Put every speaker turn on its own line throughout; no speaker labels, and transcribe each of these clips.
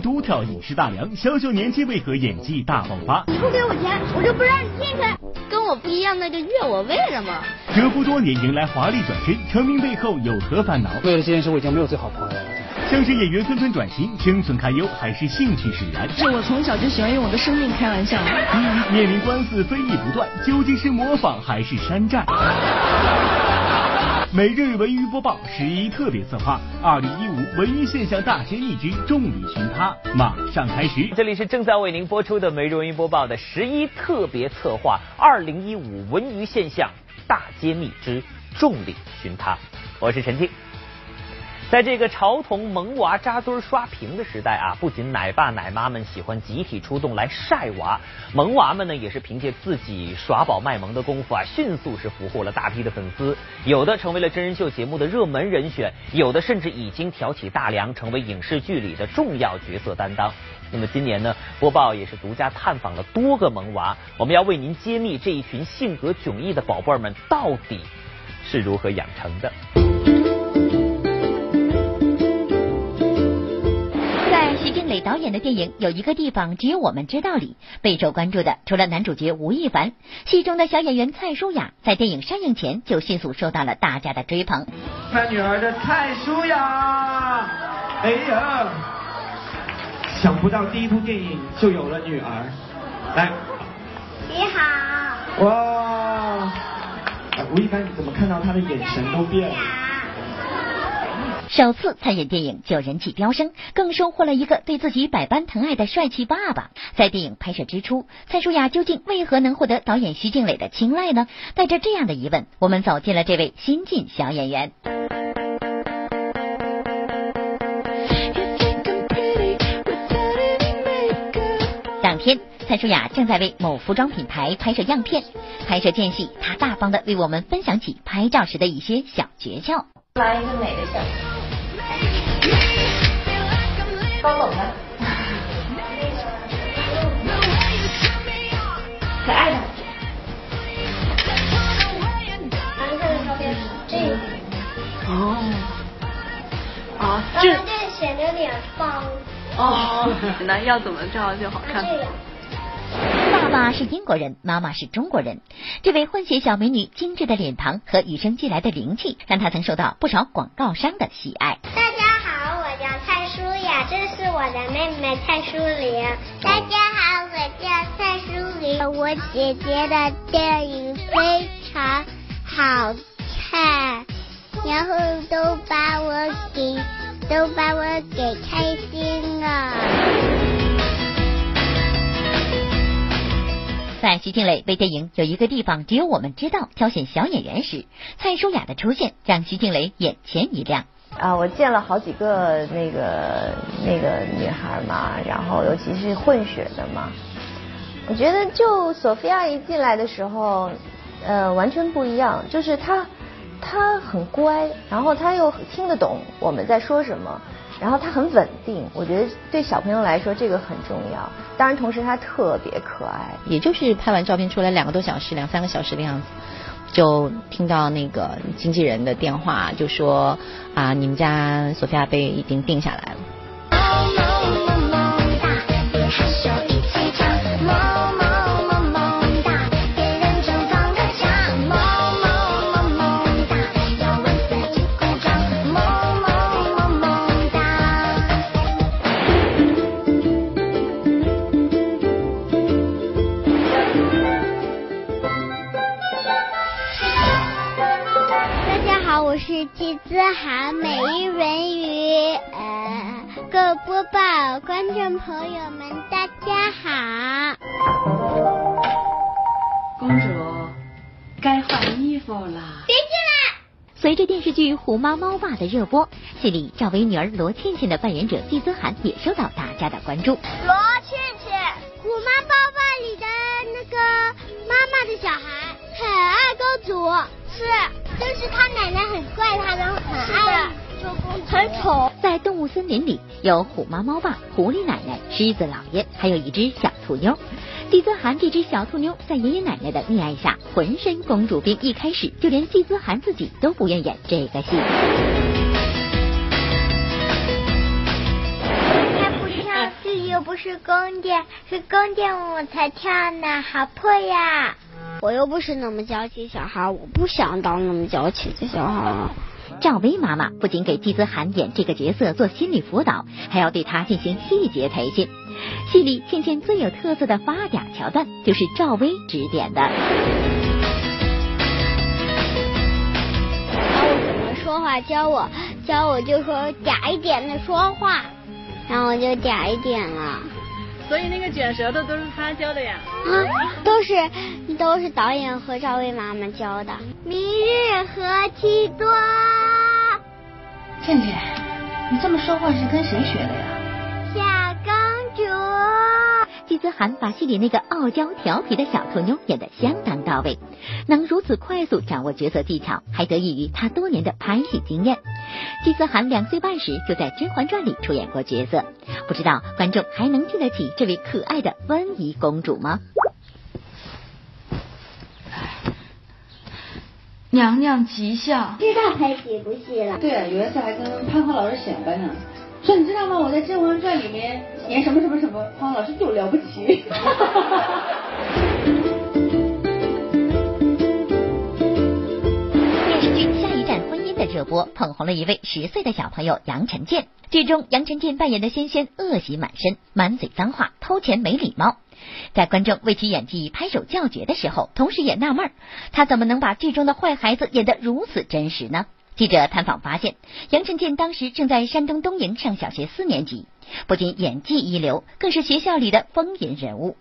娃独挑影视大梁，小小年纪为何演技大爆发？
你不给我钱，我就不让你进去。跟我不一样，那就怨我为什么？
蛰伏多年迎来华丽转身，成名背后有何烦恼？
为了这件事，我已经没有最好朋友了。
相声演员纷纷转型，生存堪忧还是兴趣使然？
是我从小就喜欢用我的生命开玩笑。
面临官司非议不断，究竟是模仿还是山寨？每日文娱播报十一特别策划，二零一五文娱现象大揭秘之众里寻他，马上开始。
这里是正在为您播出的每日文娱播报的十一特别策划，二零一五文娱现象大揭秘之众里寻他，我是陈静。在这个潮童萌娃扎堆刷屏的时代啊，不仅奶爸奶妈们喜欢集体出动来晒娃，萌娃们呢也是凭借自己耍宝卖萌的功夫啊，迅速是俘获了大批的粉丝。有的成为了真人秀节目的热门人选，有的甚至已经挑起大梁，成为影视剧里的重要角色担当。那么今年呢，播报也是独家探访了多个萌娃，我们要为您揭秘这一群性格迥异的宝贝儿们到底是如何养成的。
徐静蕾导演的电影有一个地方只有我们知道里备受关注的，除了男主角吴亦凡，戏中的小演员蔡舒雅在电影上映前就迅速受到了大家的追捧。
他女儿的蔡舒雅，哎呀，想不到第一部电影就有了女儿，来，
你好，
哇，吴亦凡，你怎么看到他的眼神都变了？
首次参演电影就人气飙升，更收获了一个对自己百般疼爱的帅气爸爸。在电影拍摄之初，蔡舒雅究竟为何能获得导演徐静蕾的青睐呢？带着这样的疑问，我们走进了这位新晋小演员。当天，蔡舒雅正在为某服装品牌拍摄样片。拍摄间隙，她大方的为我们分享起拍照时的一些小诀窍。
来一个美的相。高冷的，可爱的。蓝色的照片是这个。哦。啊，这这显得脸方。
哦。那要怎么照就好看？
爸妈是英国人，妈妈是中国人。这位混血小美女精致的脸庞和与生俱来的灵气，让她曾受到不少广告商的喜爱。
大家好，我叫蔡舒雅这是我的妹妹蔡淑玲。大家好，我叫蔡淑玲。我姐姐的电影非常好看，然后都把我给都把我给开心了。
在徐静蕾为电影有一个地方只有我们知道挑选小演员时，蔡舒雅的出现让徐静蕾眼前一亮。
啊，我见了好几个那个那个女孩嘛，然后尤其是混血的嘛，我觉得就索菲亚一进来的时候，呃，完全不一样，就是她她很乖，然后她又听得懂我们在说什么，然后它很稳定，我觉得对小朋友来说这个很重要。当然，同时它特别可爱，
也就是拍完照片出来两个多小时，两三个小时的样子。就听到那个经纪人的电话，就说啊，你们家索菲亚贝已经定下来了。
观众朋友们，大家好。
公主，该换衣服了。
别进来！
随着电视剧《虎妈猫爸》的热播，戏里赵薇女儿罗倩倩的扮演者季子涵也受到大家的关注。
罗倩倩，《虎妈猫爸》里的那个妈妈的小孩，很爱公主。是，就是他奶奶很怪他的，很爱很丑。
在动物森林里，有虎妈猫爸、狐狸奶奶、狮子老爷，还有一只小兔妞。季子涵这只小兔妞在爷爷奶奶的溺爱下，浑身公主病。一开始，就连季子涵自己都不愿演这个戏。
他不跳这又不是宫殿，是宫殿我才跳呢，好破呀！我又不是那么娇气小孩，我不想当那么娇气的小孩。
赵薇妈妈不仅给季子涵演这个角色做心理辅导，还要对他进行细节培训。戏里倩倩最有特色的发嗲桥段，就是赵薇指点的。
教我怎么说话，教我教我就说嗲一点的说话，然后我就嗲一点了。
所以那个卷舌头都是他教的呀？
啊，都是都是导演和赵薇妈妈教的。明日何其多。
倩倩，你这么说话是跟谁学的呀？
小公主。
季子涵把戏里那个傲娇调皮的小兔妞演得相当到位，能如此快速掌握角色技巧，还得益于她多年的拍戏经验。季子涵两岁半时就在《甄嬛传》里出演过角色，不知道观众还能记得起这位可爱的温宜公主吗？
娘娘吉祥，
知道拍几部戏了？
对啊，有一次还跟潘虹老师显摆呢，说你知道吗？我在《甄嬛传》里面演什么什么什么，方老师就了不起。
电视剧《下一站婚姻》的热播捧红了一位十岁的小朋友杨晨建。剧中杨晨建扮演的仙仙恶习满身，满嘴脏话，偷钱没礼貌。在观众为其演技拍手叫绝的时候，同时也纳闷，他怎么能把剧中的坏孩子演得如此真实呢？记者探访发现，杨晨健当时正在山东东营上小学四年级，不仅演技一流，更是学校里的风云人物。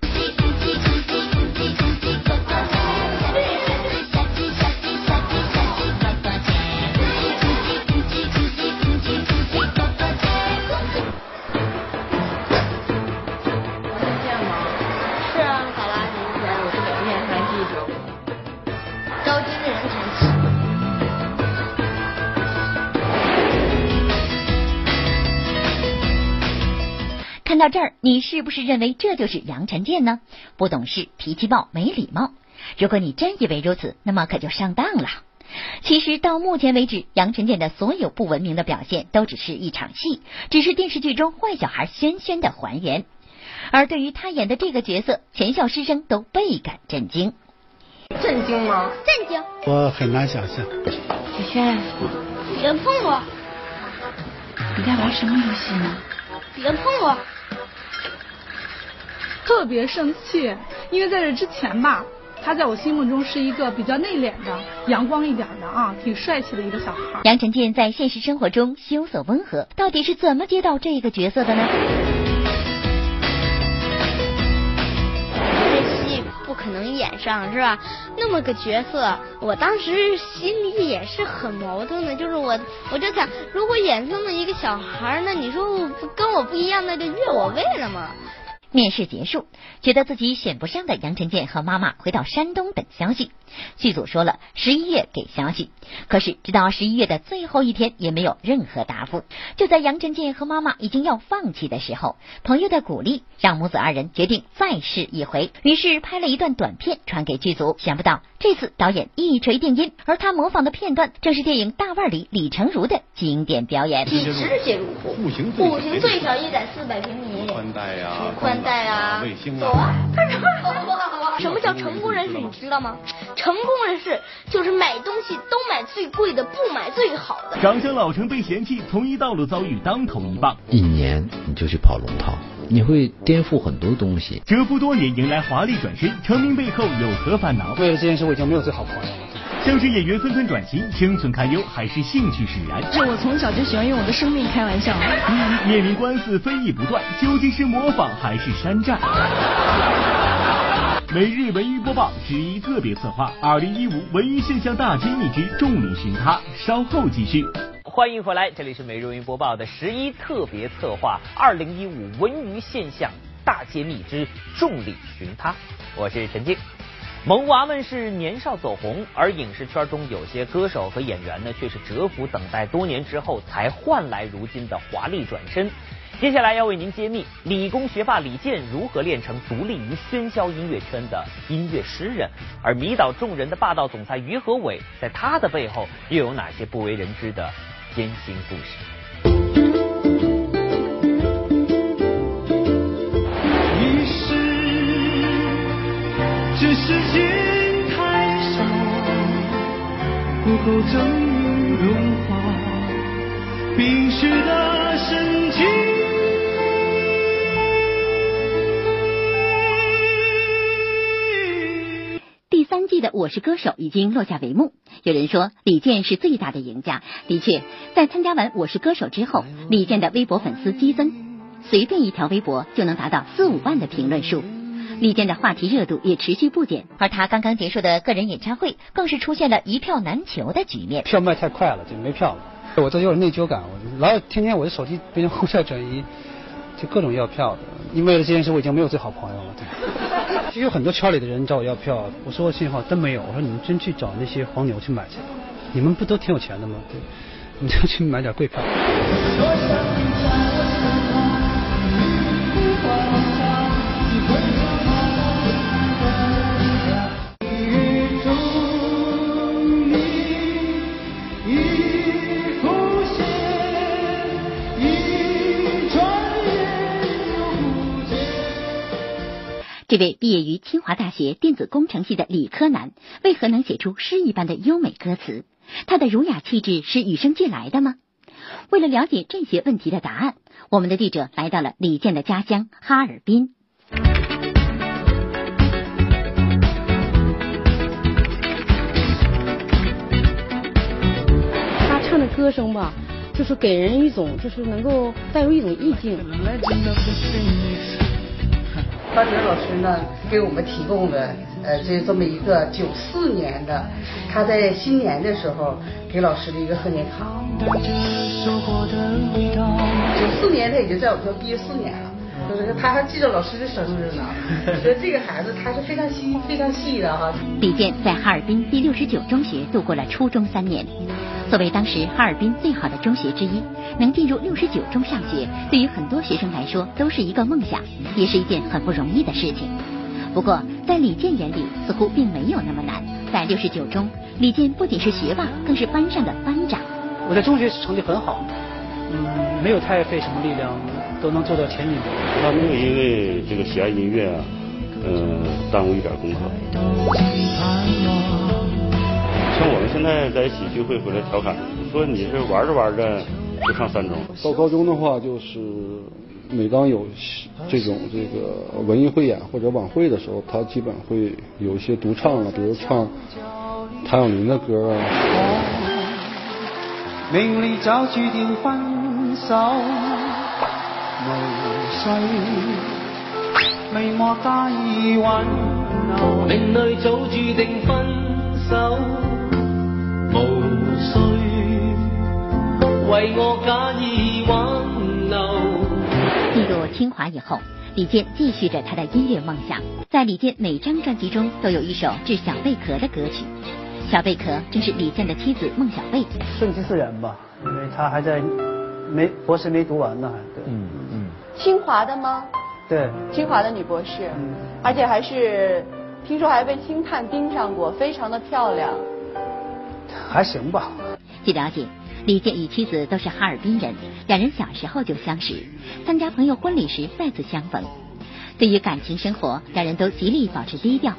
看到这儿，你是不是认为这就是杨晨建呢？不懂事、脾气暴、没礼貌。如果你真以为如此，那么可就上当了。其实到目前为止，杨晨建的所有不文明的表现都只是一场戏，只是电视剧中坏小孩轩轩的还原。而对于他演的这个角色，全校师生都倍感震惊。
震惊吗？
震惊！
我很难想象。
轩轩，
别碰我！
你在玩什么游戏呢？
别碰我！
特别生气，因为在这之前吧，他在我心目中是一个比较内敛的、阳光一点的啊，挺帅气的一个小孩。
杨晨建在现实生活中羞涩温和，到底是怎么接到这个角色的呢？
这戏不可能演上是吧？那么个角色，我当时心里也是很矛盾的，就是我我就想，如果演这么一个小孩，那你说跟我不一样，那就越我位了嘛。
面试结束，觉得自己选不上的杨晨健和妈妈回到山东等消息。剧组说了十一月给消息，可是直到十一月的最后一天也没有任何答复。就在杨晨建和妈妈已经要放弃的时候，朋友的鼓励让母子二人决定再试一回，于是拍了一段短片传给剧组。想不到这次导演一锤定音，而他模仿的片段正是电影《大腕》里李成儒的经典表演。
笔直写入户，
户型
户型最小也得四百平米，
宽带呀，
宽带啊，
卫星
走啊！什么叫成功人士？你知道吗？成功人士就是买东西都买最贵的，不买最好的。
长相老成被嫌弃，从一道路遭遇当头一棒。
一年你就去跑龙套，你会颠覆很多东西。
蛰伏多年，迎来华丽转身，成名背后有何烦恼？
为了这件事，我已经没有最好的朋友了。
相声演员纷纷转型，生存堪忧还是兴趣使然？
这我从小就喜欢用我的生命开玩笑。
面临官司非议不断，究竟是模仿还是山寨？每日文娱播报十一特别策划，二零一五文娱现象大揭秘之众里寻他，稍后继续。
欢迎回来，这里是每日文娱播报的十一特别策划，二零一五文娱现象大揭秘之众里寻他，我是陈静。萌娃们是年少走红，而影视圈中有些歌手和演员呢，却是蛰伏等待多年之后才换来如今的华丽转身。接下来要为您揭秘理工学霸李健如何练成独立于喧嚣音乐圈的音乐诗人，而迷倒众人的霸道总裁于和伟，在他的背后又有哪些不为人知的艰辛故事？
是，这时间太少，不够证明融化。的《
我是歌手》已经落下帷幕，有人说李健是最大的赢家。的确，在参加完《我是歌手》之后，李健的微博粉丝激增，随便一条微博就能达到四五万的评论数。李健的话题热度也持续不减，而他刚刚结束的个人演唱会更是出现了一票难求的局面。
票卖太快了，就没票了。我这有点内疚感，我老天天我的手机变成后台转移，就各种要票的。因为了这件事，我已经没有最好朋友了。对，其实有很多圈里的人找我要票，我说幸好真没有。我说你们真去找那些黄牛去买去，你们不都挺有钱的吗？对，你就去买点贵票。
这位毕业于清华大学电子工程系的理科男，为何能写出诗一般的优美歌词？他的儒雅气质是与生俱来的吗？为了了解这些问题的答案，我们的记者来到了李健的家乡哈尔滨。
他唱的歌声吧，就是给人一种，就是能够带有一种意境。
张杰老师呢，给我们提供的呃，这这么一个九四年的，他在新年的时候给老师的一个贺年卡。九四年他已经在我们学校毕业四年了，就是他还记着老师的生日呢。所以这个孩子他是非常细非常细的哈。
李健在哈尔滨第六十九中学度过了初中三年。作为当时哈尔滨最好的中学之一，能进入六十九中上学，对于很多学生来说都是一个梦想，也是一件很不容易的事情。不过，在李健眼里，似乎并没有那么难。在六十九中，李健不仅是学霸，更是班上的班长。
我在中学成绩很好，嗯，没有太费什么力量，都能做到前几名。
他没有因为这个喜爱音乐啊，嗯，耽误一点功课。像我们现在在一起聚会回来调侃，说你是玩着玩着就上三中。
到高中的话，就是每当有这种这个文艺汇演或者晚会的时候，他基本会有一些独唱了，比如唱谭咏麟的歌啊。
命里早注定分手，无需未莫加以挽留。命里早注定分手。
为我假意挽留。进入清华以后，李健继续着他的音乐梦想。在李健每张专辑中都有一首《致小贝壳》的歌曲，小贝壳正是李健的妻子孟小贝。
顺其自然吧，因为他还在没博士没读完呢，还对。嗯
嗯。清华的吗？
对。
清华的女博士，而且还是听说还被星探盯上过，非常的漂亮。
还行吧。
据了解。李健与妻子都是哈尔滨人，两人小时候就相识，参加朋友婚礼时再次相逢。对于感情生活，两人都极力保持低调。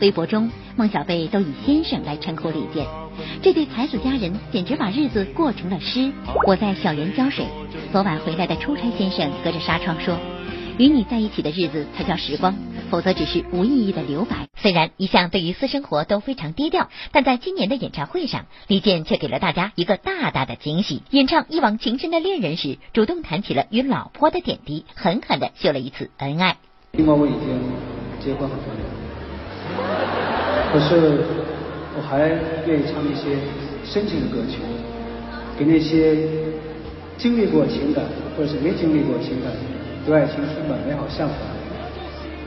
微博中，孟小贝都以先生来称呼李健。这对才子佳人简直把日子过成了诗。我在小园浇水，昨晚回来的出差先生隔着纱窗说。与你在一起的日子才叫时光，否则只是无意义的留白。虽然一向对于私生活都非常低调，但在今年的演唱会上，李健却给了大家一个大大的惊喜。演唱《一往情深的恋人》时，主动谈起了与老婆的点滴，狠狠的秀了一次恩爱。
尽管我已经结婚很多年，可是还愿意唱一些深情的歌曲，给那些经历过情感或者是没经历过情感。对爱情充满美好向往，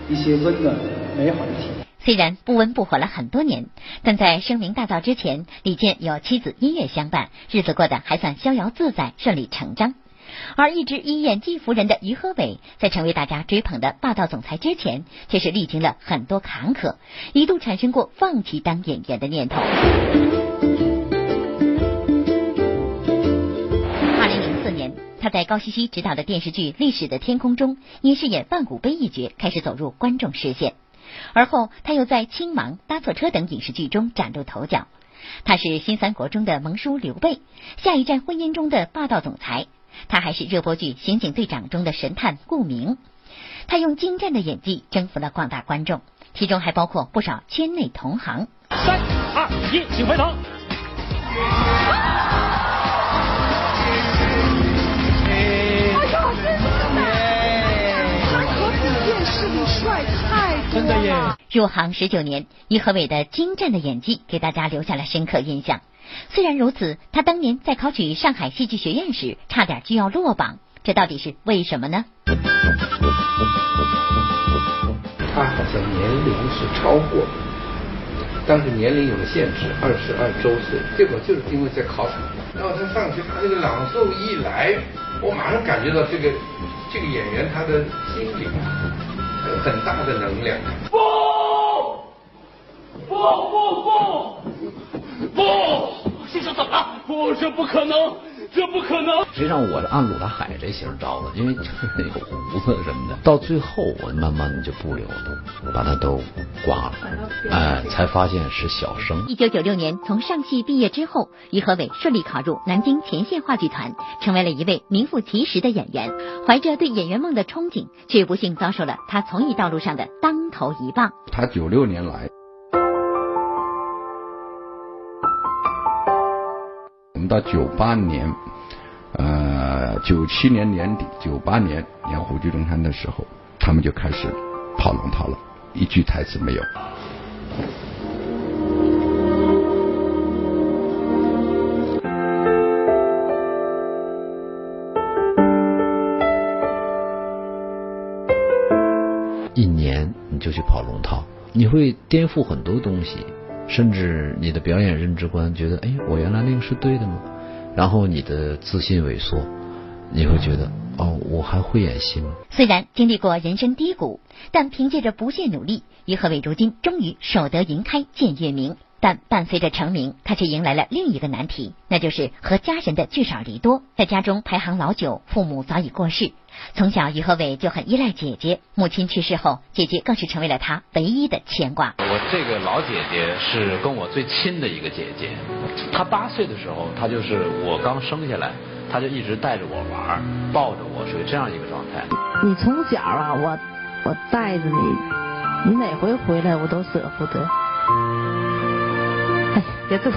一些温暖美好的体验。
虽然不温不火了很多年，但在声名大噪之前，李健有妻子音乐相伴，日子过得还算逍遥自在、顺理成章。而一直以演技服人的于和伟，在成为大家追捧的霸道总裁之前，却是历经了很多坎坷，一度产生过放弃当演员的念头。他在高希希执导的电视剧《历史的天空》中，因饰演万古碑一角，开始走入观众视线。而后他又在《青芒》《搭错车》等影视剧中崭露头角。他是新三国中的盟叔刘备，下一站婚姻中的霸道总裁。他还是热播剧《刑警队长》中的神探顾明。他用精湛的演技征服了广大观众，其中还包括不少圈内同行。
三二一，请回头。
真
的耶！
入行十九年，于和伟的精湛的演技给大家留下了深刻印象。虽然如此，他当年在考取上海戏剧学院时，差点就要落榜，这到底是为什么呢？
他好像年龄是超过，当时年龄有了限制，二十二周岁，结果就是因为在考场，然后他上去，他这个朗诵一来，我马上感觉到这个这个演员他的心里。有很大的能量。不
不不不不！先生怎么了？不这不可能。这不可能！
实际上我是按鲁大海这型招的，因为就是有胡子什么的。到最后我慢慢的就不留了，把它都刮了，哎，才发现是小生。
一九九六年从上戏毕业之后，于和伟顺利考入南京前线话剧团，成为了一位名副其实的演员。怀着对演员梦的憧憬，却不幸遭受了他从艺道路上的当头一棒。
他九六年来。到九八年，呃，九七年年底，九八年演《虎踞龙潭》的时候，他们就开始跑龙套了，一句台词没有。
一年你就去跑龙套，你会颠覆很多东西。甚至你的表演认知观觉得，哎，我原来那个是对的吗？然后你的自信萎缩，你会觉得，哦，我还会演戏吗？
虽然经历过人生低谷，但凭借着不懈努力，于和伟如今终于守得云开见月明。但伴随着成名，他却迎来了另一个难题，那就是和家人的聚少离多。在家中排行老九，父母早已过世，从小于和伟就很依赖姐姐。母亲去世后，姐姐更是成为了他唯一的牵挂。
我这个老姐姐是跟我最亲的一个姐姐，她八岁的时候，她就是我刚生下来，她就一直带着我玩，抱着我，属于这样一个状态。
你从小啊，我我带着你，你哪回回来我都舍不得。别动，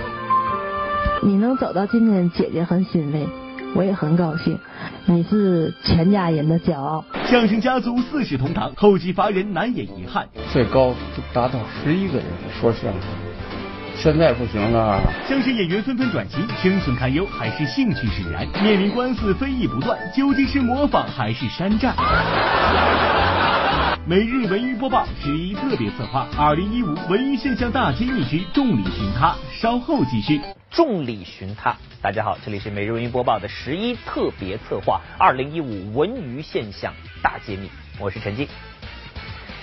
你能走到今天，姐姐很欣慰，我也很高兴。你是全家人的骄傲。
相声家族四世同堂，后继乏人，难掩遗憾。
最高达到十一个人说相声，现在不行了。
相声演员纷纷转型，生存堪忧还是兴趣使然？面临官司非议不断，究竟是模仿还是山寨？每日文娱播报十一特别策划，二零一五文娱现象大揭秘之众里寻他，稍后继续。
众里寻他，大家好，这里是每日文娱播报的十一特别策划，二零一五文娱现象大揭秘，我是陈静。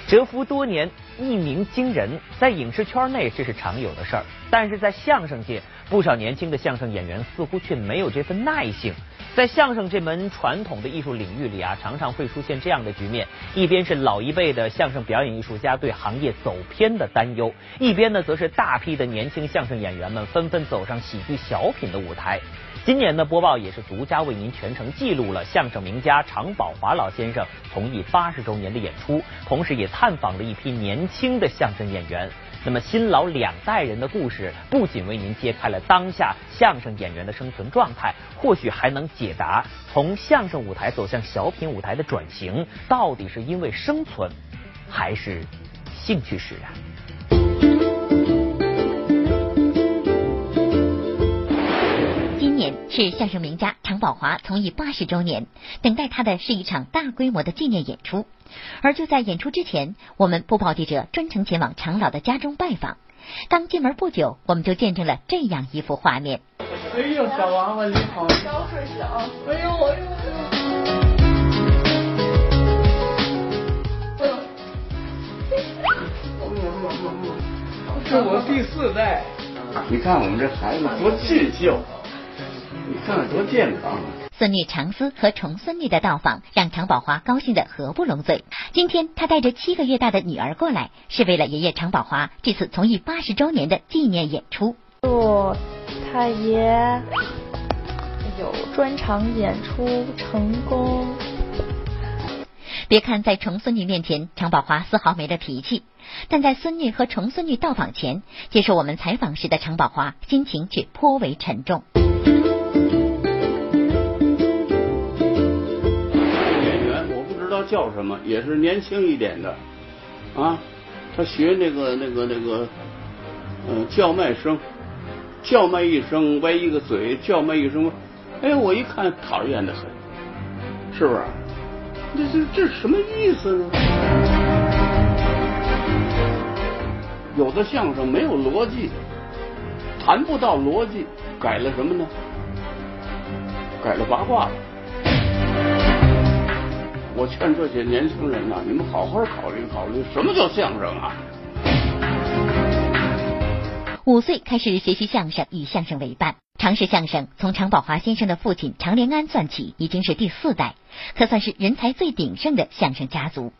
蛰伏多年，一鸣惊人，在影视圈内这是常有的事儿，但是在相声界，不少年轻的相声演员似乎却没有这份耐性。在相声这门传统的艺术领域里啊，常常会出现这样的局面：一边是老一辈的相声表演艺术家对行业走偏的担忧，一边呢，则是大批的年轻相声演员们纷纷走上喜剧小品的舞台。今年的播报也是独家为您全程记录了相声名家常宝华老先生从艺八十周年的演出，同时也探访了一批年轻的相声演员。那么新老两代人的故事，不仅为您揭开了当下相声演员的生存状态，或许还能解答从相声舞台走向小品舞台的转型，到底是因为生存，还是兴趣使然？
是相声名家常宝华从艺八十周年，等待他的是一场大规模的纪念演出。而就在演出之前，我们播报记者专程前往常老的家中拜访。刚进门不久，我们就见证了这样一幅画面。
哎呦，小娃娃你好！小水小，哎呦哎呦哎呦！这我第四代。
你看我们这孩子多俊秀啊，你看多健康。
孙女长思和重孙女的到访，让常宝华高兴的合不拢嘴。今天他带着七个月大的女儿过来，是为了爷爷常宝华这次从艺八十周年的纪念演出。
祝太爷有专场演出成功。
别看在重孙女面前，常宝华丝毫没了脾气，但在孙女和重孙女到访前，接受我们采访时的常宝华心情却颇为沉重。
叫什么，也是年轻一点的，啊，他学那个那个那个，嗯，叫卖声，叫卖一声，歪一个嘴，叫卖一声，哎，我一看讨厌的很，是不是？这这这什么意思呢？有的相声没有逻辑，谈不到逻辑，改了什么呢？改了八卦了。我劝这些年轻人呐，你们好好考虑考虑，什么叫相声啊？
五岁开始学习相声，与相声为伴。常氏相声从常宝华先生的父亲常连安算起，已经是第四代，可算是人才最鼎盛的相声家族。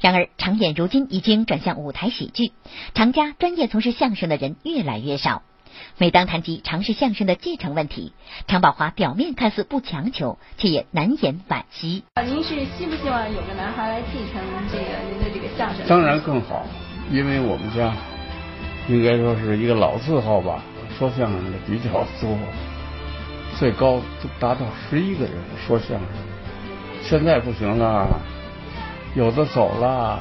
然而，常演如今已经转向舞台喜剧，常家专业从事相声的人越来越少。每当谈及常氏相声的继承问题，常宝华表面看似不强求，却也难掩惋惜。
您是希不希望有个男孩来继承这个您的这个相声？
当然更好，因为我们家应该说是一个老字号吧。说相声的比较多，最高都达到十一个人说相声。现在不行了，有的走了，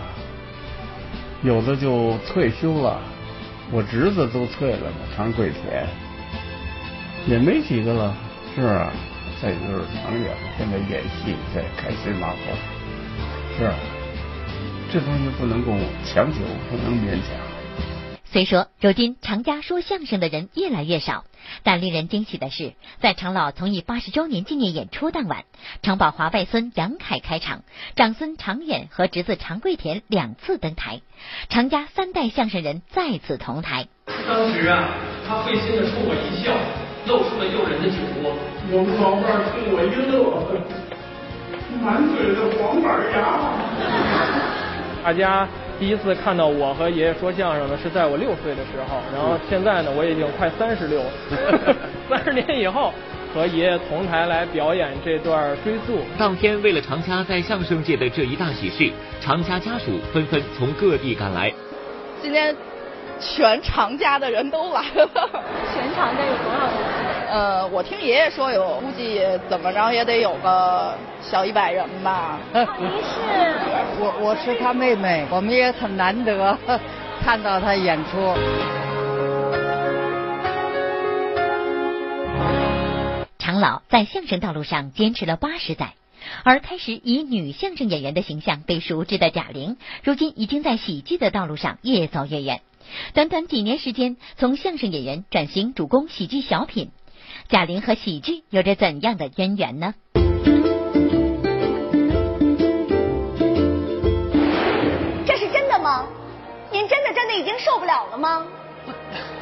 有的就退休了。我侄子都退了嘛，常贵田也没几个了，是啊。再就是常远，现在演戏在开心麻花，是这东西不能够强求，不能勉强。
虽说如今常家说相声的人越来越少，但令人惊喜的是，在常老从艺八十周年纪念演出当晚，常宝华外孙杨凯开场，长孙常远和侄子常贵田两次登台，常家三代相声人再次同台。
当时啊，他会心的冲我一笑，露出了诱人的酒窝。我们老伴儿冲我一乐，满嘴的黄板牙。
大家。第一次看到我和爷爷说相声呢，是在我六岁的时候。然后现在呢，我已经快三十六，三十年以后和爷爷同台来表演这段追溯。
当天，为了常家在相声界的这一大喜事，常家家属纷纷从各地赶来。
今天全常家的人都来了。
全常家有多少人？
呃，我听爷爷说有，估计怎么着也得有个小一百人吧。
您是？
我我是他妹妹，我们也很难得 看到他演出。
常老在相声道路上坚持了八十载，而开始以女相声演员的形象被熟知的贾玲，如今已经在喜剧的道路上越走越远。短短几年时间，从相声演员转型主攻喜剧小品。贾玲和喜剧有着怎样的渊源呢？
这是真的吗？您真的真的已经受不了了吗？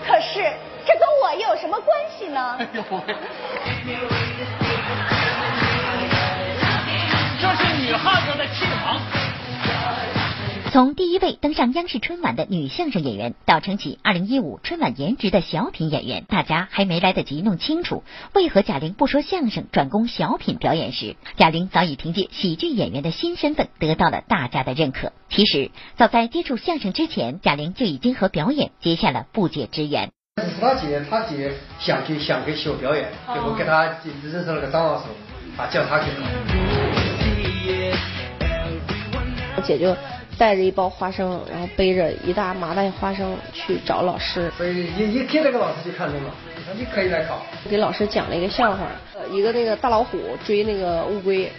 可是这跟我又有什么关系呢？
这是女汉子的气场。
从第一位登上央视春晚的女相声演员，到撑起二零一五春晚颜值的小品演员，大家还没来得及弄清楚为何贾玲不说相声转攻小品表演时，贾玲早已凭借喜剧演员的新身份得到了大家的认可。其实，早在接触相声之前，贾玲就已经和表演结下了不解之缘。
是他姐，他姐想去想去学表演，结果给他认识了个张老师，啊，叫他去。
我姐就。带着一包花生，然后背着一大麻袋花生去找老师。
所以一一听那个老师就看中了，你可以来考。
给老师讲了一个笑话，一个那个大老虎追那个乌龟，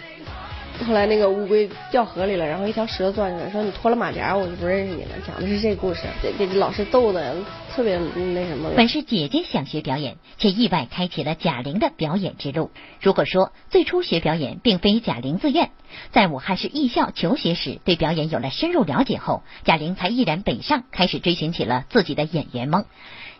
后来那个乌龟掉河里了，然后一条蛇钻进来，说你脱了马甲我就不认识你了。讲的是这故事，给给老师逗的特别那什么。
本是姐姐想学表演，却意外开启了贾玲的表演之路。如果说最初学表演并非贾玲自愿，在武汉市艺校求学时对表演有了深入了解后，贾玲才毅然北上，开始追寻起了自己的演员梦。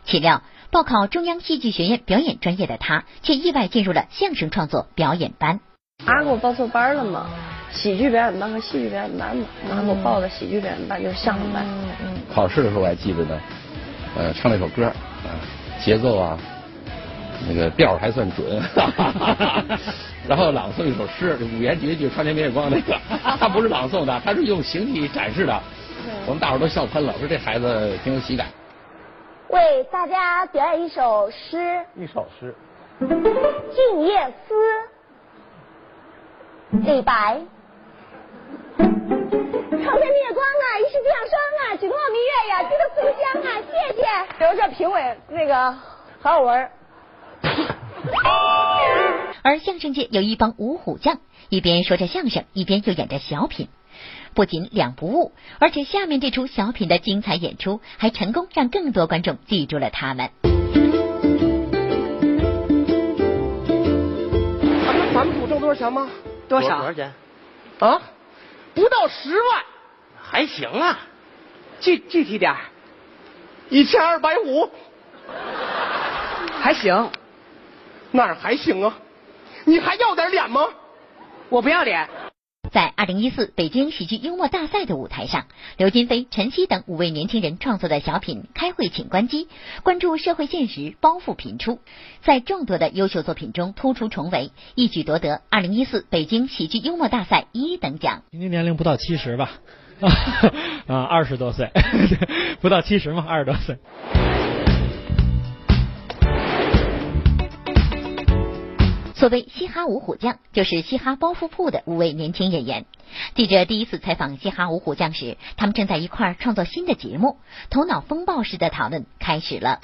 岂料。报考中央戏剧学院表演专业的她，却意外进入了相声创作表演班。
妈给我报错班了嘛，喜剧表演班和戏剧表演班嘛，妈给我报的喜剧表演班就是相声班。
嗯。考试的时候我还记得呢，呃，唱了一首歌，啊，节奏啊，那个调还算准，然后朗诵一首诗，五言绝句，窗前明月光那个，他不是朗诵的，他是用形体展示的，我们大伙都笑喷了，说这孩子挺有喜感。
为大家表演一首诗。
一首诗。
《静夜思》，李白。长天明月光啊，疑是地上霜啊，举头望明月呀，记得思故乡啊，谢谢。
留着评委那个何小文。
而相声界有一帮五虎将，一边说着相声，一边又演着小品。不仅两不误，而且下面这出小品的精彩演出，还成功让更多观众记住了他们。
咱们组挣多少钱吗？
多少？
多少钱？啊？不到十万。还行啊。具具体点一千二百五。
还行。
哪儿还行啊？你还要点脸吗？
我不要脸。
在二零一四北京喜剧幽默大赛的舞台上，刘金飞、陈曦等五位年轻人创作的小品《开会请关机》，关注社会现实，包袱频出，在众多的优秀作品中突出重围，一举夺得二零一四北京喜剧幽默大赛一等奖。
平均年龄不到七十吧，啊，二十多岁，不到七十嘛，二十多岁。
所谓嘻哈五虎将，就是嘻哈包袱铺的五位年轻演员。记者第一次采访嘻哈五虎将时，他们正在一块儿创作新的节目，头脑风暴式的讨论开始了。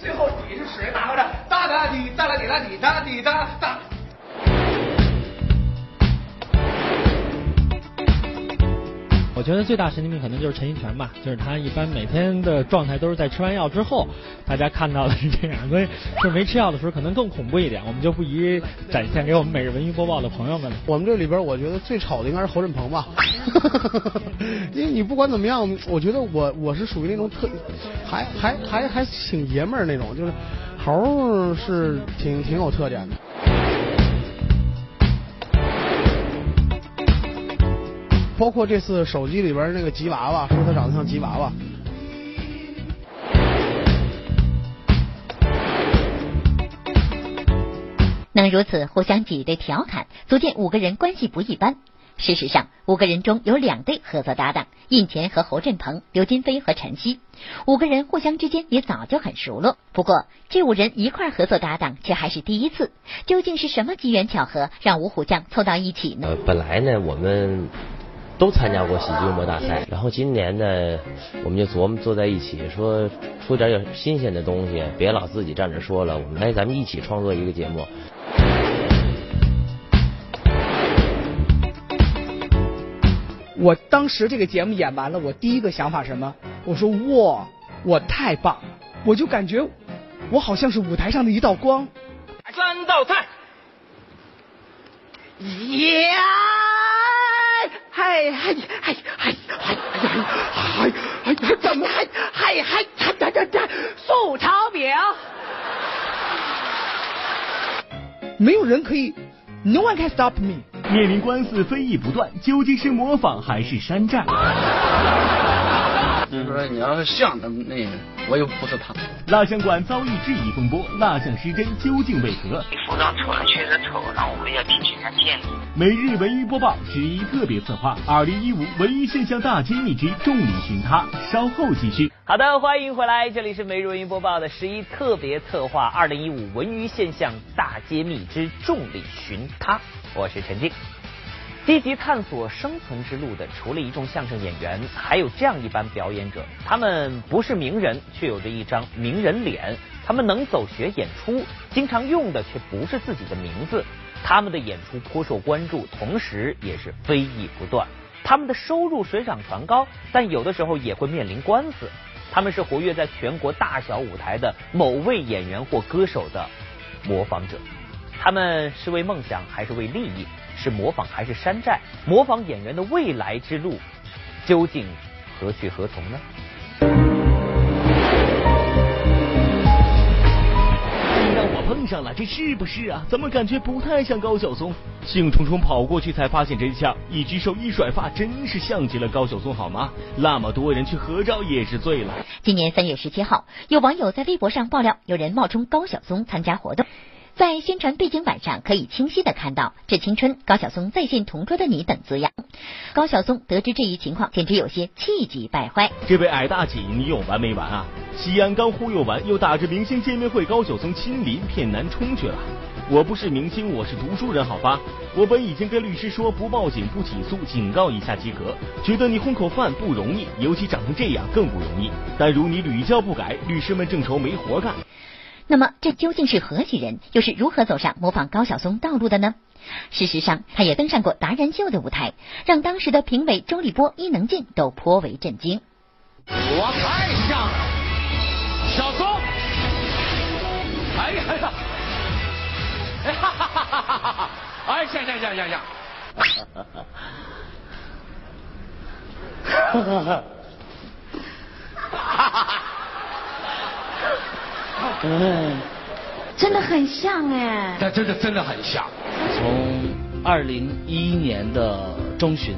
最后底是谁拿回来？哒哒滴哒啦滴啦滴哒滴哒哒。
觉得最大神经病可能就是陈一泉吧，就是他一般每天的状态都是在吃完药之后，大家看到的是这样，所以是没吃药的时候可能更恐怖一点，我们就不宜展现给我们每日文娱播报的朋友们了。
我们这里边我觉得最丑的应该是侯振鹏吧，因为你不管怎么样，我觉得我我是属于那种特，还还还还挺爷们儿那种，就是猴是挺挺有特点的。包括这次手机里边那个吉娃娃，说他长得像吉娃娃。
能如此互相挤兑调侃，足见五个人关系不一般。事实上，五个人中有两对合作搭档：印前和侯振鹏、刘金飞和陈曦。五个人互相之间也早就很熟络。不过，这五人一块合作搭档却还是第一次。究竟是什么机缘巧合让五虎将凑到一起呢？
呃，本来呢，我们。都参加过喜剧幽默大赛，然后今年呢，我们就琢磨坐在一起，说出点有新鲜的东西，别老自己站着说了，我们来咱们一起创作一个节目。
我当时这个节目演完了，我第一个想法什么？我说哇，我太棒，我就感觉我好像是舞台上的一道光。三道菜，呀。还还还还还还还怎么还还还这这这素炒饼？没有人可以，No one can stop me。
面临官司非议不断，究竟是模仿还是山寨？
就是说，你要是像他那个，我又不是他。
蜡像馆遭遇质疑风波，蜡像失真究竟为何？
你服装丑了确实丑，那我们要提取下见解。
每日文娱播报十一特别策划，二零一五文娱现象大揭秘之众里寻他，稍后继续。
好的，欢迎回来，这里是每日文娱播报的十一特别策划，二零一五文娱现象大揭秘之众里寻他，我是陈静。积极探索生存之路的，除了一众相声演员，还有这样一班表演者。他们不是名人，却有着一张名人脸。他们能走学演出，经常用的却不是自己的名字。他们的演出颇受关注，同时也是非议不断。他们的收入水涨船高，但有的时候也会面临官司。他们是活跃在全国大小舞台的某位演员或歌手的模仿者。他们是为梦想，还是为利益？是模仿还是山寨模仿演员的未来之路究竟何去何从呢？
让我碰上了这是不是啊？怎么感觉不太像高晓松？兴冲冲跑过去才发现真相一举手一甩发真是像极了高晓松好吗？那么多人去合照也是醉了。
今年三月十七号有网友在微博上爆料有人冒充高晓松参加活动。在宣传背景板上，可以清晰的看到“致青春”“高晓松在线同桌的你”等字样。高晓松得知这一情况，简直有些气急败坏。
这位矮大姐，你有完没完啊？西安刚忽悠完，又打着明星见面会，高晓松亲临骗南充去了。我不是明星，我是读书人，好吧？我本已经跟律师说不报警不起诉，警告一下即可。觉得你混口饭不容易，尤其长成这样更不容易。但如你屡教不改，律师们正愁没活干。
那么，这究竟是何许人？又是如何走上模仿高晓松道路的呢？事实上，他也登上过达人秀的舞台，让当时的评委周立波、伊能静都颇为震惊。
我太像了小松！哎呀呀！哎哈哈哈哈哈哈！哎，像像像像像！哈哈哈！
哈哈哈！嗯，真的很像哎。
但真的真的很像。
从二零一一年的中旬，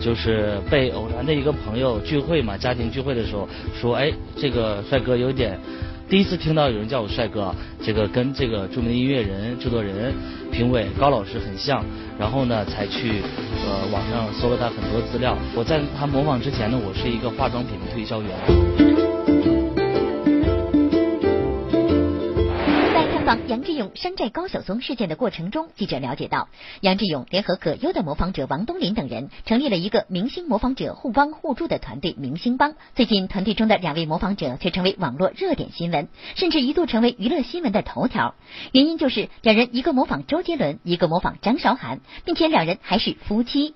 就是被偶然的一个朋友聚会嘛，家庭聚会的时候说，哎，这个帅哥有点，第一次听到有人叫我帅哥，这个跟这个著名的音乐人、制作人、评委高老师很像，然后呢才去呃网上搜了他很多资料。我在他模仿之前呢，我是一个化妆品的推销员。
杨志勇山寨高晓松事件的过程中，记者了解到，杨志勇联合葛优的模仿者王东林等人，成立了一个明星模仿者互帮互助的团队——明星帮。最近，团队中的两位模仿者却成为网络热点新闻，甚至一度成为娱乐新闻的头条。原因就是两人一个模仿周杰伦，一个模仿张韶涵，并且两人还是夫妻。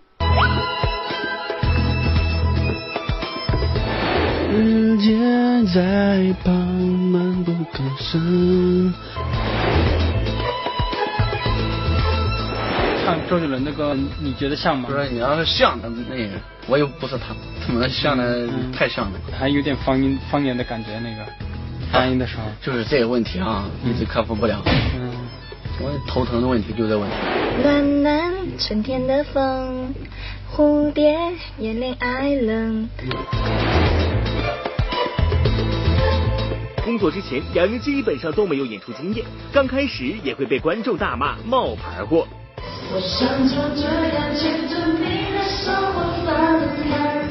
人间在旁漫不经心。
唱周杰伦那个，你觉得像吗？
不是，你要是像的那个，我又不是他，怎么像的太像了？
还有点方言方言的感觉，那个发音的时候。
就是这个问题啊，一直克服不了。嗯。我头疼的问题就这问题。
暖暖春天的风，蝴蝶也恋爱冷。
工作之前，两人基本上都没有演出经验，刚开始也会被观众大骂冒牌货。我想就这样牵着你的手，我放开，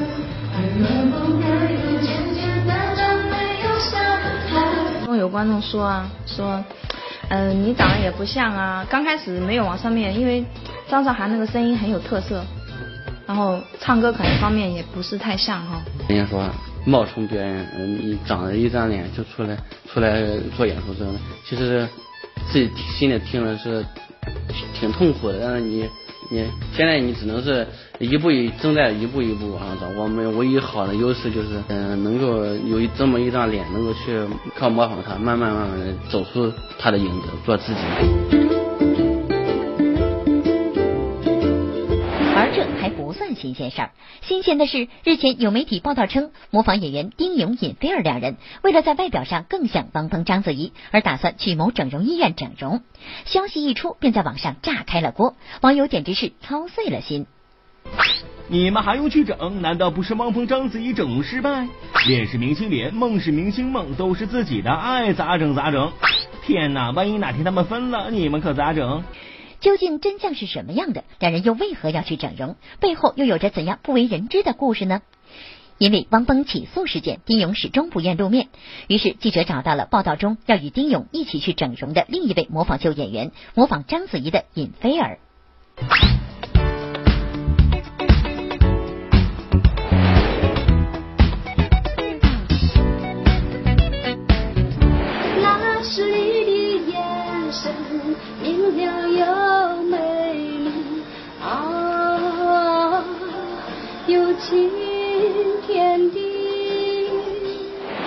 快乐不能有简简单单没有伤害。
中有观众说啊，说，嗯，你长得也不像啊。刚开始没有往上面，因为张韶涵那个声音很有特色，然后唱歌可能方面也不是太像哈。
人家说。冒充别人，嗯，你长着一张脸就出来出来做演出，真的，其实自己心里听了是挺痛苦的。但是你你现在你只能是一步一正在一步一步往上走。我们唯一好的优势就是，嗯，能够有这么一张脸，能够去靠模仿他，慢慢慢慢的走出他的影子，做自己。
这还不算新鲜事儿，新鲜的是，日前有媒体报道称，模仿演员丁勇、尹菲儿两人为了在外表上更像汪峰、章子怡，而打算去某整容医院整容。消息一出，便在网上炸开了锅，网友简直是操碎了心。
你们还用去整？难道不是汪峰、章子怡整容失败？脸是明星脸，梦是明星梦，都是自己的，爱咋整咋整。天哪，万一哪天他们分了，你们可咋整？
究竟真相是什么样的？两人又为何要去整容？背后又有着怎样不为人知的故事呢？因为汪峰起诉事件，丁勇始终不愿露面，于是记者找到了报道中要与丁勇一起去整容的另一位模仿秀演员，模仿章子怡的尹菲儿。
那是你的眼神，明亮又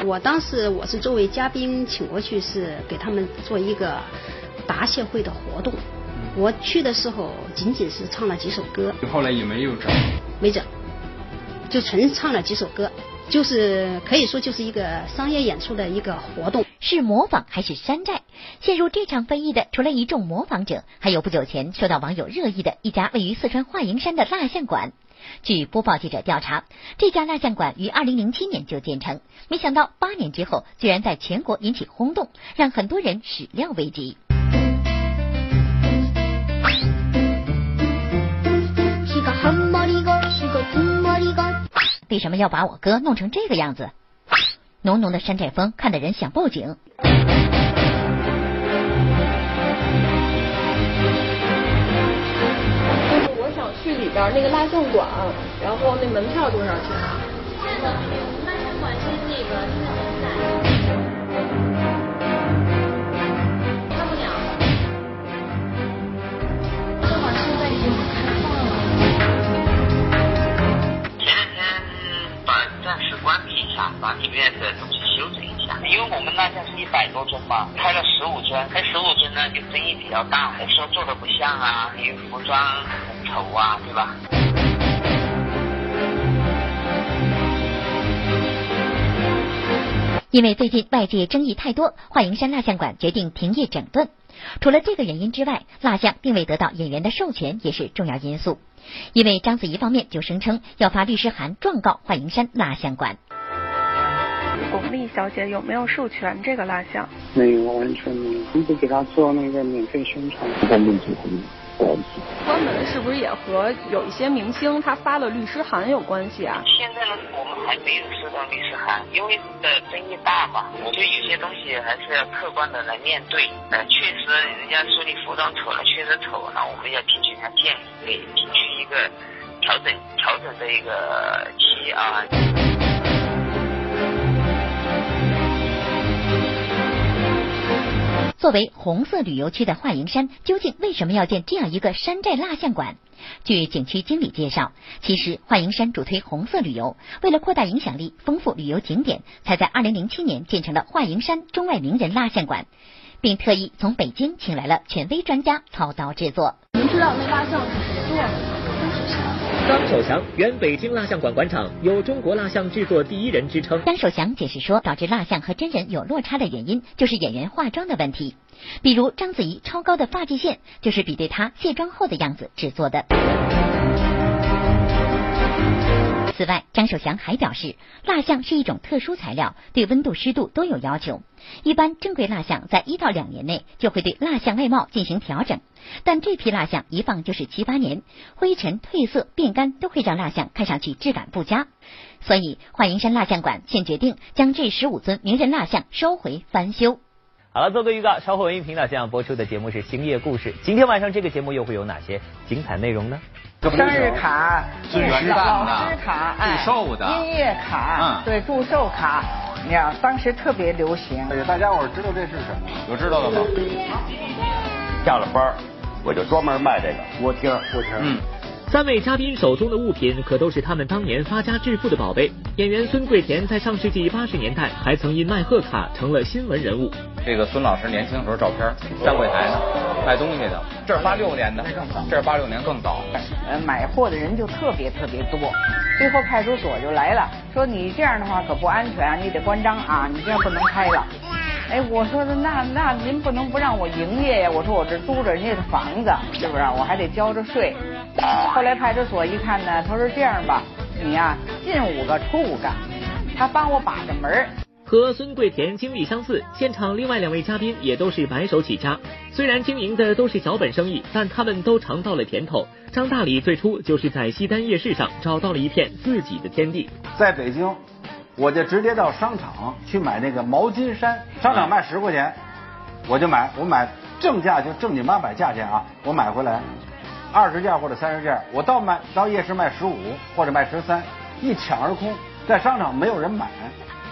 我当时我是作为嘉宾请过去，是给他们做一个答谢会的活动。我去的时候仅仅是唱了几首歌。
后来也没有整？
没整，就纯唱了几首歌，就是可以说就是一个商业演出的一个活动。
是模仿还是山寨？陷入这场非议的，除了一众模仿者，还有不久前受到网友热议的一家位于四川华蓥山的蜡像馆。据播报记者调查，这家蜡像馆于二零零七年就建成，没想到八年之后，居然在全国引起轰动，让很多人始料未及。为什么要把我哥弄成这个样子？浓浓的山寨风，看得人想报警。
里边那个蜡像馆，然后那门票多少钱啊？
蜡像馆是那个现在看不了。这会儿现在已经不开放了。
前两天把暂时关闭一下，把里面的东西修整一下，因为我们蜡像是一百多尊嘛，开了十五尊，开十五尊呢就争议比较大，我说做的不像啊，你服装很丑啊，对吧？
因为最近外界争议太多，华蓥山蜡像馆决定停业整顿。除了这个原因之外，蜡像并未得到演员的授权也是重要因素。因为章子怡方面就声称要发律师函状告华蓥山蜡像馆。
巩俐小姐有没有授权这个蜡像？
没有，完全没有。一直给他做那个免费宣传，根本就关。
门是不是也和有一些明星他发了律师函有关系啊？
现在呢，我们还没有收到律师函，因为的争议大嘛。我觉得有些东西还是要客观的来面对。呃，确实人家说你服装丑了，确实丑，那我们要听取他建议，给进去一个调整调整的一个期啊。
作为红色旅游区的华蓥山，究竟为什么要建这样一个山寨蜡像馆？据景区经理介绍，其实华蓥山主推红色旅游，为了扩大影响力、丰富旅游景点，才在2007年建成了华蓥山中外名人蜡像馆，并特意从北京请来了权威专家操刀制作。
您知道那蜡像是谁做的吗？
张守祥，原北京蜡像馆馆长，有“中国蜡像制作第一人”之称。
张守祥解释说，导致蜡像和真人有落差的原因，就是演员化妆的问题。比如章子怡超高的发际线，就是比对她卸妆后的样子制作的。此外，张守祥还表示，蜡像是一种特殊材料，对温度、湿度都有要求。一般正规蜡像在一到两年内就会对蜡像外貌进行调整，但这批蜡像一放就是七八年，灰尘、褪色、变干都会让蜡像看上去质感不佳。所以，华蓥山蜡像馆现决定将这十五尊名人蜡像收回翻修。
好了，做个预告，稍后文艺频道将要播出的节目是《星夜故事》。今天晚上这个节目又会有哪些精彩内容呢？
生日卡、
最原创的
老师卡、哎
祝寿的
音乐卡，
嗯
对，祝寿卡，你看当时特别流行。
哎大家伙儿知道这是什么？有知道的吗？
下了班儿我就专门卖这个锅贴儿，锅贴。
嗯。
三位嘉宾手中的物品可都是他们当年发家致富的宝贝。演员孙桂田在上世纪八十年代还曾因卖贺卡成了新闻人物。
这个孙老师年轻时候照片，站柜台呢，卖东西的。这是八六年的，这是八六年更早。
呃，买货的人就特别特别多，最后派出所就来了，说你这样的话可不安全啊，你得关张啊，你这样不能开了。哎，我说的那那您不能不让我营业呀，我说我这租着人家的房子，是不是？我还得交着税。后来派出所一看呢，他说这样吧，你呀、进五个出五个，他帮我把着门。
和孙桂田经历相似，现场另外两位嘉宾也都是白手起家。虽然经营的都是小本生意，但他们都尝到了甜头。张大理最初就是在西单夜市上找到了一片自己的天地。
在北京，我就直接到商场去买那个毛巾衫，商场卖十块钱，我就买，我买正价就正经八百价钱啊，我买回来二十件或者三十件，我到卖到夜市卖十五或者卖十三，一抢而空，在商场没有人买。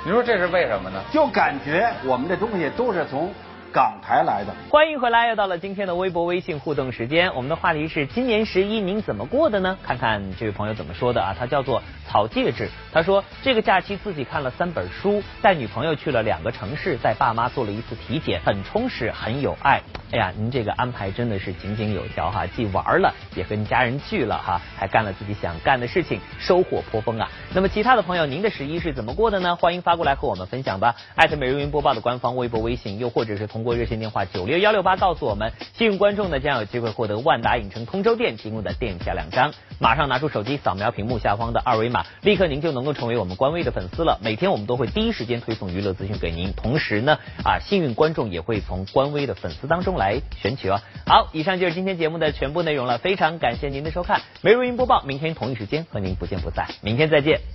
你说这是为什么呢？
就感觉我们这东西都是从港台来的。
欢迎回来，又到了今天的微博、微信互动时间。我们的话题是：今年十一您怎么过的呢？看看这位朋友怎么说的啊？他叫做草戒指。他说这个假期自己看了三本书，带女朋友去了两个城市，带爸妈做了一次体检，很充实，很有爱。哎呀，您这个安排真的是井井有条哈，既玩了，也跟家人聚了哈，还干了自己想干的事情，收获颇丰啊。那么其他的朋友，您的十一是怎么过的呢？欢迎发过来和我们分享吧。艾特美如云播报的官方微博、微信，又或者是通过热线电话九六幺六八告诉我们。幸运观众呢将有机会获得万达影城通州店提供的电影票两张。马上拿出手机扫描屏幕下方的二维码，立刻您就能够成为我们官微的粉丝了。每天我们都会第一时间推送娱乐资讯给您，同时呢啊幸运观众也会从官微的粉丝当中来选取哦。好，以上就是今天节目的全部内容了，非常感谢您的收看，梅如云播报，明天同一时间和您不见不散，明天再见。